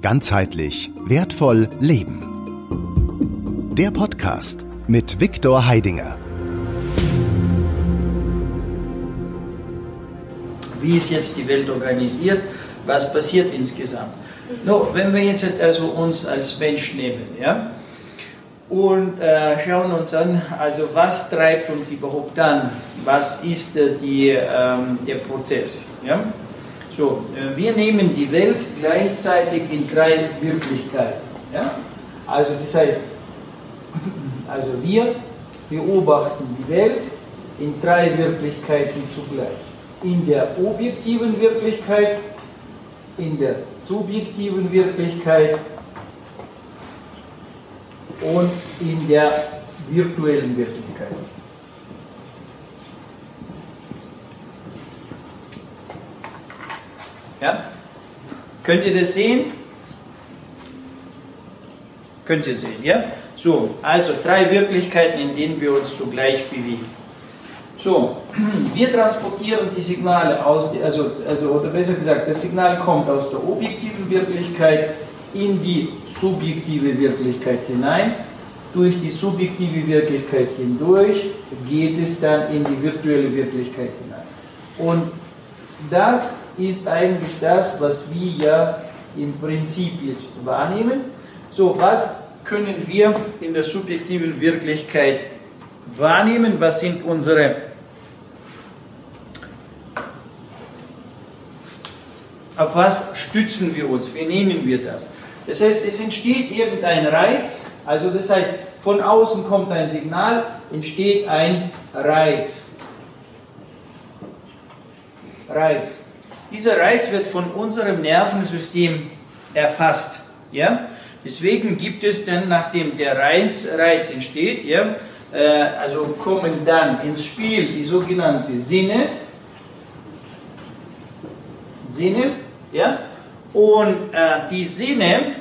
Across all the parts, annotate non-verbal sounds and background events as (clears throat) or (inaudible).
Ganzheitlich wertvoll leben. Der Podcast mit Viktor Heidinger. Wie ist jetzt die Welt organisiert? Was passiert insgesamt? No, wenn wir jetzt also uns als Mensch nehmen, ja, und äh, schauen uns an, also was treibt uns überhaupt an? Was ist äh, die, ähm, der Prozess? Ja? So, äh, wir nehmen die Welt gleichzeitig in drei Wirklichkeiten. Ja? Also das heißt, (clears throat) also wir beobachten die Welt in drei Wirklichkeiten zugleich. In der objektiven Wirklichkeit, in der subjektiven Wirklichkeit und in der virtuellen Wirklichkeit. Ja? Könnt ihr das sehen? Könnt ihr sehen, ja? So, also drei Wirklichkeiten, in denen wir uns zugleich bewegen. So, (clears throat) wir transportieren die Signale aus, also, also, oder besser gesagt, das Signal kommt aus der objektiven Wirklichkeit in die subjektive Wirklichkeit hinein. Durch die subjektive Wirklichkeit hindurch geht es dann in die virtuelle Wirklichkeit hinein. Und das ist eigentlich das, was wir ja im Prinzip jetzt wahrnehmen. So, was können wir in der subjektiven Wirklichkeit wahrnehmen? Was sind unsere auf was stützen wir uns? Wie nehmen wir das? Das heißt, es entsteht irgendein Reiz, also das heißt, von außen kommt ein Signal, entsteht ein Reiz. Reiz. Dieser Reiz wird von unserem Nervensystem erfasst. Ja? Deswegen gibt es dann, nachdem der Reiz, Reiz entsteht, ja, äh, also kommen dann ins Spiel die sogenannten Sinne. Sinne, ja, und äh, die Sinne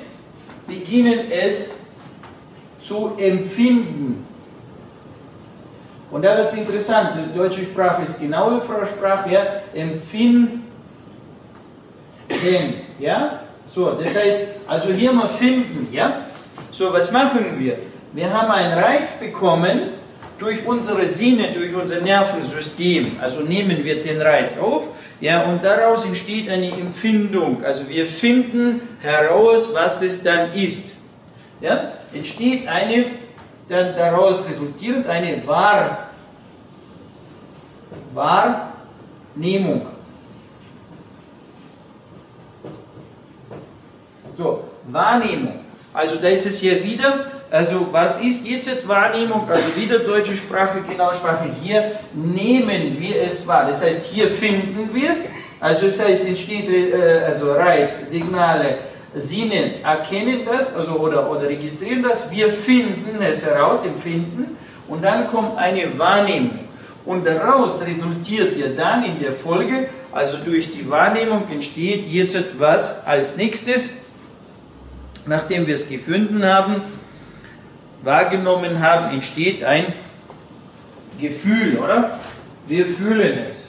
beginnen es zu empfinden. Und da wird es interessant, die deutsche Sprache ist genaue Sprache, ja, empfinden, ja, so, das heißt, also hier mal finden, ja, so, was machen wir? Wir haben einen Reiz bekommen durch unsere Sinne, durch unser Nervensystem, also nehmen wir den Reiz auf, ja, und daraus entsteht eine Empfindung. Also wir finden heraus, was es dann ist. Ja, entsteht eine, dann daraus resultierend eine Wahr, Wahrnehmung. So, Wahrnehmung. Also da ist es hier wieder, also was ist jetzt Wahrnehmung? Also wieder deutsche Sprache, genau Sprache. Hier nehmen wir es wahr. Das heißt, hier finden wir es. Also das heißt, entsteht äh, also Reiz, Signale, Sinne erkennen das also oder, oder registrieren das. Wir finden es heraus, empfinden. Und dann kommt eine Wahrnehmung. Und daraus resultiert ja dann in der Folge, also durch die Wahrnehmung entsteht jetzt etwas als nächstes nachdem wir es gefunden haben, wahrgenommen haben, entsteht ein Gefühl, oder? Wir fühlen es.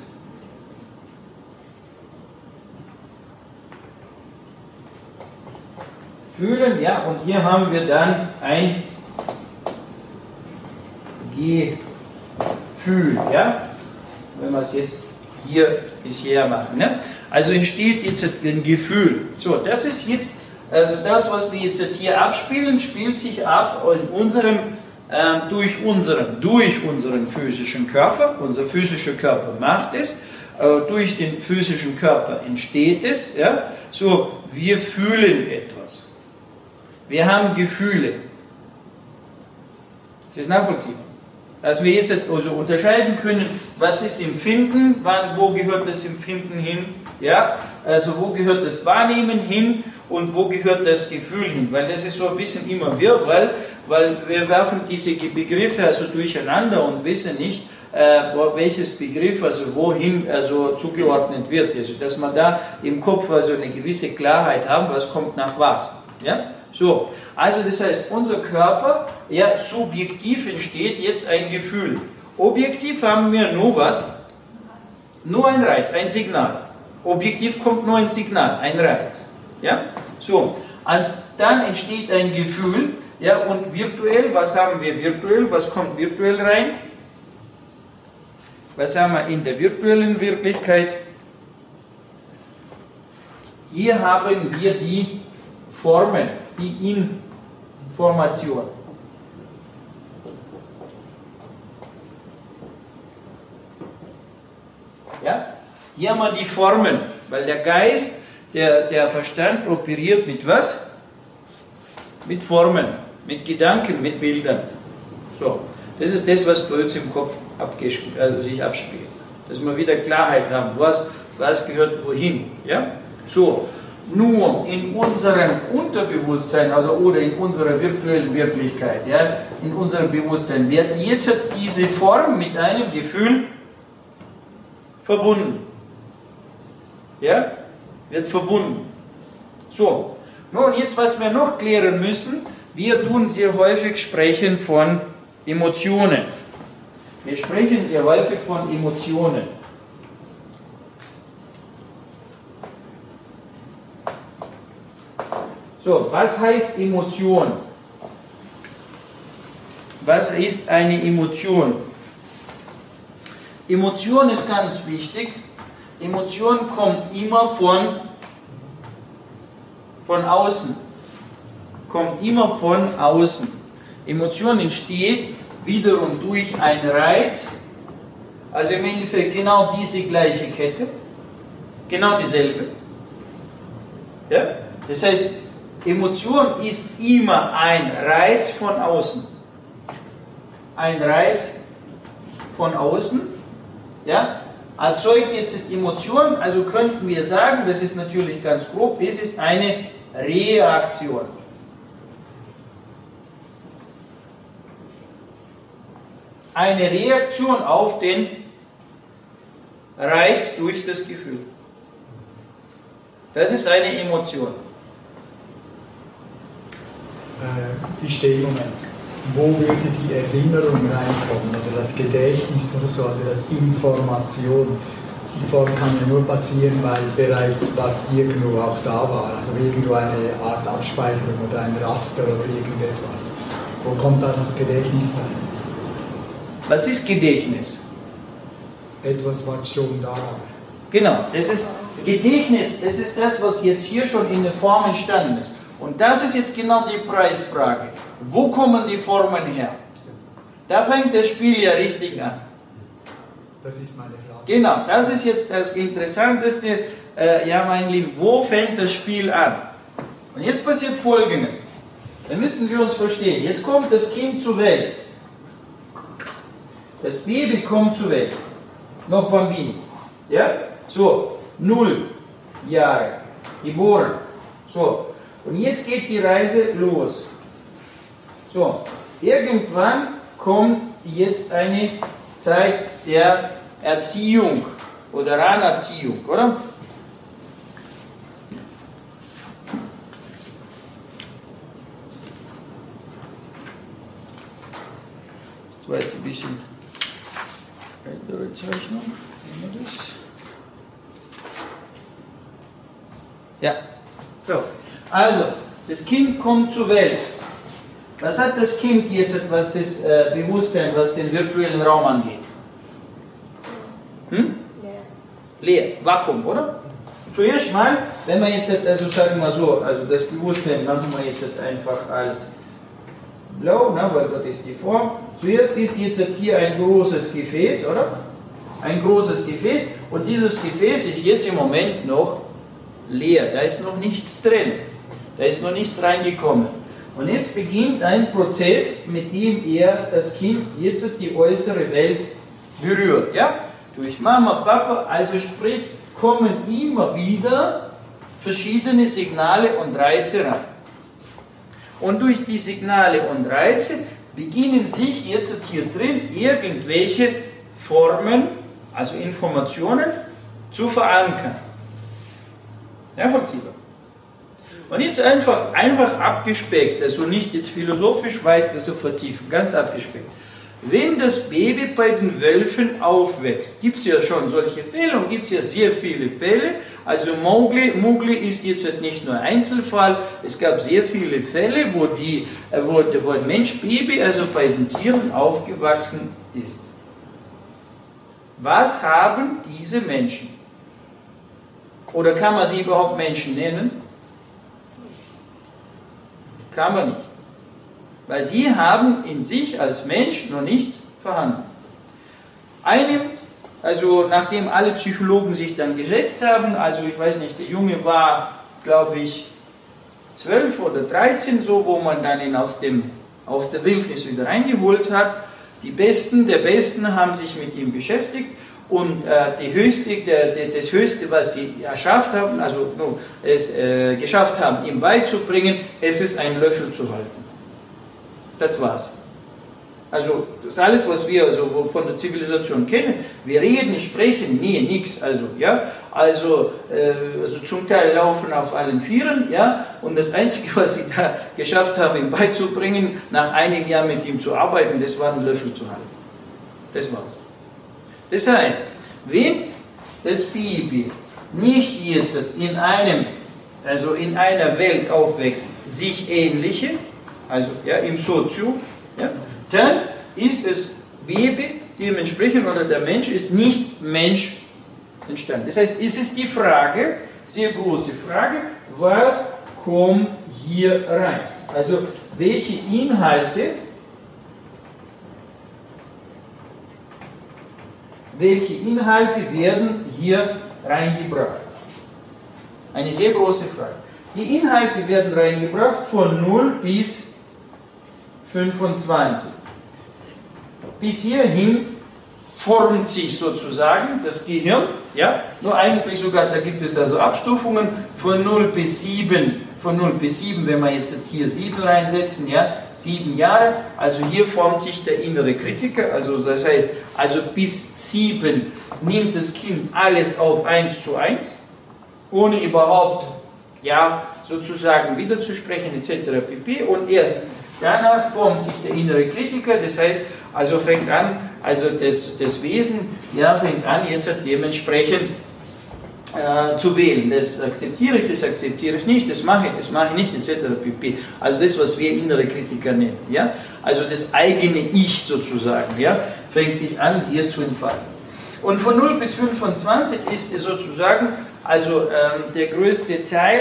Fühlen, ja, und hier haben wir dann ein Gefühl, ja, wenn wir es jetzt hier bisher machen. Ne? Also entsteht jetzt ein Gefühl. So, das ist jetzt also das, was wir jetzt hier abspielen, spielt sich ab in unserem, äh, durch, unseren, durch unseren physischen Körper. Unser physischer Körper macht es. Äh, durch den physischen Körper entsteht es. Ja? So, wir fühlen etwas. Wir haben Gefühle. Das ist nachvollziehbar. Dass wir jetzt also unterscheiden können, was ist Empfinden, wann, wo gehört das Empfinden hin, ja? also wo gehört das Wahrnehmen hin und wo gehört das Gefühl hin? Weil das ist so ein bisschen immer wirr, weil, weil wir werfen diese Begriffe also durcheinander und wissen nicht, äh, welches Begriff also wohin also zugeordnet wird. Also dass man da im Kopf also eine gewisse Klarheit haben, was kommt nach was. Ja? So, also das heißt, unser Körper, ja, subjektiv entsteht jetzt ein Gefühl. Objektiv haben wir nur was? Nur ein Reiz, ein Signal. Objektiv kommt nur ein Signal, ein Reiz. Ja? So, und dann entsteht ein Gefühl, ja, und virtuell, was haben wir virtuell, was kommt virtuell rein? Was haben wir in der virtuellen Wirklichkeit? Hier haben wir die Formen, die Information. Ja? Hier haben wir die Formen, weil der Geist, der, der Verstand operiert mit was? Mit Formen, mit Gedanken, mit Bildern. So, das ist das, was bei uns im Kopf also sich abspielt. Dass wir wieder Klarheit haben, was, was gehört wohin. Ja? So, nur in unserem Unterbewusstsein also, oder in unserer virtuellen Wirklichkeit, ja, in unserem Bewusstsein, wird jetzt diese Form mit einem Gefühl verbunden. Ja? Wird verbunden. So, nun jetzt, was wir noch klären müssen, wir tun sehr häufig sprechen von Emotionen. Wir sprechen sehr häufig von Emotionen. So, was heißt Emotion? Was ist eine Emotion? Emotion ist ganz wichtig. Emotion kommt immer von, von außen. Kommt immer von außen. Emotion entsteht wiederum durch einen Reiz. Also im Endeffekt genau diese gleiche Kette. Genau dieselbe. Ja? Das heißt, Emotion ist immer ein Reiz von außen. Ein Reiz von außen, ja, erzeugt jetzt Emotion, also könnten wir sagen, das ist natürlich ganz grob, es ist eine Reaktion. Eine Reaktion auf den Reiz durch das Gefühl. Das ist eine Emotion äh, ich stehe im Moment. Wo würde die Erinnerung reinkommen oder das Gedächtnis oder so, also das Information? Die Form kann ja nur passieren, weil bereits was irgendwo auch da war, also irgendwo eine Art Abspeicherung oder ein Raster oder irgendetwas. Wo kommt da das Gedächtnis rein? Was ist Gedächtnis? Etwas, was schon da war. Genau, das ist Gedächtnis, das ist das, was jetzt hier schon in der Form entstanden ist. Und das ist jetzt genau die Preisfrage. Wo kommen die Formen her? Da fängt das Spiel ja richtig an. Das ist meine Frage. Genau, das ist jetzt das Interessanteste. Äh, ja, mein Lieben, wo fängt das Spiel an? Und jetzt passiert Folgendes. Dann müssen wir uns verstehen. Jetzt kommt das Kind zur Welt. Das Baby kommt zur Welt. Noch Bambini. Ja? So, null Jahre. Geboren. So, und jetzt geht die Reise los. So, irgendwann kommt jetzt eine Zeit der Erziehung oder Ranerziehung, oder? Das war jetzt ein bisschen ältere Zeichnung. Ja, so. Also, das Kind kommt zur Welt. Was hat das Kind jetzt, was das äh, Bewusstsein, was den virtuellen Raum angeht? Hm? Leer. Leer, Vakuum, oder? Zuerst mal, wenn wir jetzt, also sagen wir mal so, also das Bewusstsein machen wir jetzt einfach als blau, ne, weil das ist die Form. Zuerst ist jetzt hier ein großes Gefäß, oder? Ein großes Gefäß und dieses Gefäß ist jetzt im Moment noch leer, da ist noch nichts drin. Da ist noch nichts reingekommen. Und jetzt beginnt ein Prozess, mit dem er das Kind jetzt die äußere Welt berührt. Ja? Durch Mama, Papa, also sprich, kommen immer wieder verschiedene Signale und Reize rein. Und durch die Signale und Reize beginnen sich jetzt hier drin irgendwelche Formen, also Informationen, zu verankern. Ja, vollziehbar. Und jetzt einfach, einfach abgespeckt, also nicht jetzt philosophisch weiter so vertiefen, ganz abgespeckt. Wenn das Baby bei den Wölfen aufwächst, gibt es ja schon solche Fälle und gibt es ja sehr viele Fälle. Also Mowgli, Mowgli ist jetzt nicht nur Einzelfall, es gab sehr viele Fälle, wo, die, äh, wo, wo ein Mensch, Baby, also bei den Tieren aufgewachsen ist. Was haben diese Menschen? Oder kann man sie überhaupt Menschen nennen? Kann man nicht. Weil sie haben in sich als Mensch noch nichts vorhanden. Einem, also nachdem alle Psychologen sich dann gesetzt haben, also ich weiß nicht, der Junge war, glaube ich, 12 oder 13, so wo man dann ihn aus, dem, aus der Wildnis wieder reingeholt hat. Die Besten der Besten haben sich mit ihm beschäftigt und äh, höchste, der, der, das Höchste, was sie erschafft haben, also no, es äh, geschafft haben, ihm beizubringen, es ist ein Löffel zu halten. Das war's. Also das ist alles, was wir also von der Zivilisation kennen. Wir reden, sprechen, nee, nichts. Also ja, also, äh, also zum Teil laufen auf allen Vieren, ja. Und das Einzige, (laughs) was sie da geschafft haben, ihm beizubringen, nach einem Jahr mit ihm zu arbeiten, das war ein Löffel zu halten. Das war's. Das heißt, wenn das Baby nicht jetzt in einem, also in einer Welt aufwächst, sich ähnliche, also ja, im Sozium, ja, dann ist das Baby dementsprechend oder der Mensch ist nicht Mensch entstanden. Das heißt, es ist die Frage, sehr große Frage, was kommt hier rein? Also welche Inhalte welche Inhalte werden hier reingebracht? Eine sehr große Frage. Die Inhalte werden reingebracht von 0 bis 25. Bis hierhin formt sich sozusagen das Gehirn, ja, nur eigentlich sogar, da gibt es also Abstufungen von 0 bis 7, von 0 bis 7, wenn wir jetzt hier 7 reinsetzen, ja, 7 Jahre, also hier formt sich der innere Kritiker, also das heißt, also bis 7 nimmt das Kind alles auf 1 zu 1, ohne überhaupt, ja, sozusagen wiederzusprechen etc. pp. Und erst Danach formt sich der innere Kritiker, das heißt, also fängt an, also das, das Wesen ja, fängt an, jetzt dementsprechend äh, zu wählen. Das akzeptiere ich, das akzeptiere ich nicht, das mache ich, das mache ich nicht, etc. pp. Also das, was wir innere Kritiker nennen. Ja? Also das eigene Ich sozusagen, ja, fängt sich an, hier zu entfalten. Und von 0 bis 25 ist es sozusagen also ähm, der größte Teil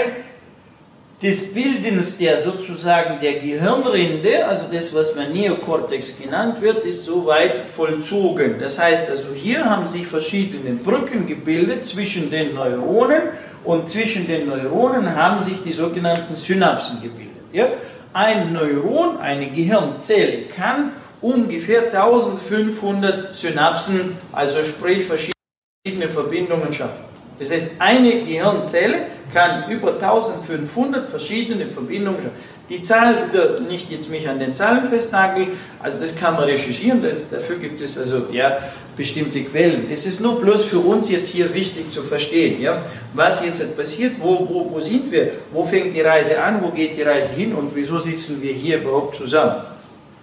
des Bildens der sozusagen der Gehirnrinde, also das, was man Neokortex genannt wird, ist soweit vollzogen. Das heißt also, hier haben sich verschiedene Brücken gebildet zwischen den Neuronen und zwischen den Neuronen haben sich die sogenannten Synapsen gebildet. Ja? Ein Neuron, eine Gehirnzelle, kann ungefähr 1500 Synapsen, also sprich verschiedene Verbindungen schaffen. Das heißt, eine Gehirnzelle kann über 1500 verschiedene Verbindungen schaffen. Die Zahl, wieder nicht jetzt mich an den Zahlen festnageln, also das kann man recherchieren, das, dafür gibt es also ja, bestimmte Quellen. Es ist nur bloß für uns jetzt hier wichtig zu verstehen, ja, was jetzt passiert, wo, wo, wo sind wir, wo fängt die Reise an, wo geht die Reise hin und wieso sitzen wir hier überhaupt zusammen.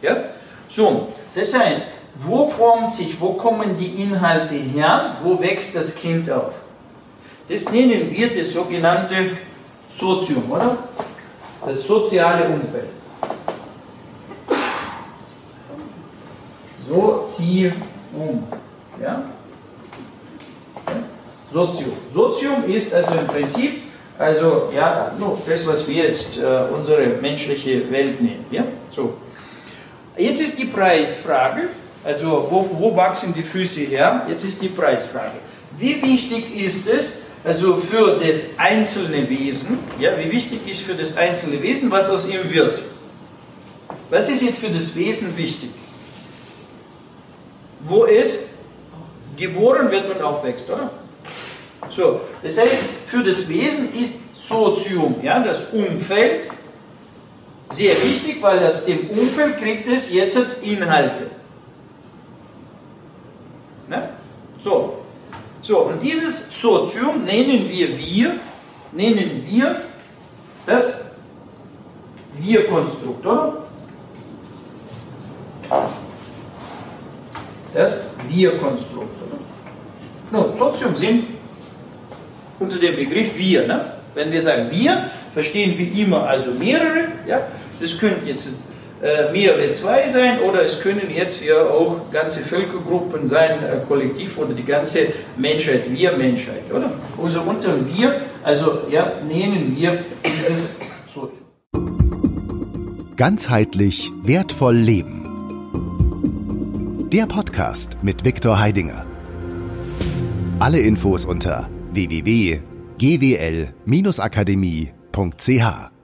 Ja? So, das heißt, wo formt sich, wo kommen die Inhalte her, wo wächst das Kind auf? Das nennen wir das sogenannte Sozium, oder? Das soziale Umfeld. Sozium. Ja? Sozium. Sozium ist also im Prinzip, also ja, das, was wir jetzt äh, unsere menschliche Welt nennen. Ja? So. Jetzt ist die Preisfrage, also wo, wo wachsen die Füße her? Jetzt ist die Preisfrage. Wie wichtig ist es, also für das einzelne Wesen, ja, wie wichtig ist für das einzelne Wesen, was aus ihm wird. Was ist jetzt für das Wesen wichtig? Wo es geboren wird und aufwächst, oder? So, das heißt, für das Wesen ist Sozium, ja, das Umfeld, sehr wichtig, weil aus dem Umfeld kriegt es jetzt Inhalte. Ne? So, so, und dieses Sozium nennen wir wir, nennen wir das Wir-Konstrukt, oder? das Wir-Konstrukt. No, Sozium sind unter dem Begriff Wir. Ne? Wenn wir sagen Wir, verstehen wir immer also mehrere. Ja? Das könnte jetzt mehr wie zwei sein oder es können jetzt ja auch ganze Völkergruppen sein, äh, Kollektiv oder die ganze Menschheit, wir Menschheit, oder? Also unter wir, also ja, nehmen wir dieses Sozium. Ganzheitlich wertvoll leben. Der Podcast mit Viktor Heidinger. Alle Infos unter www.gwl-akademie.ch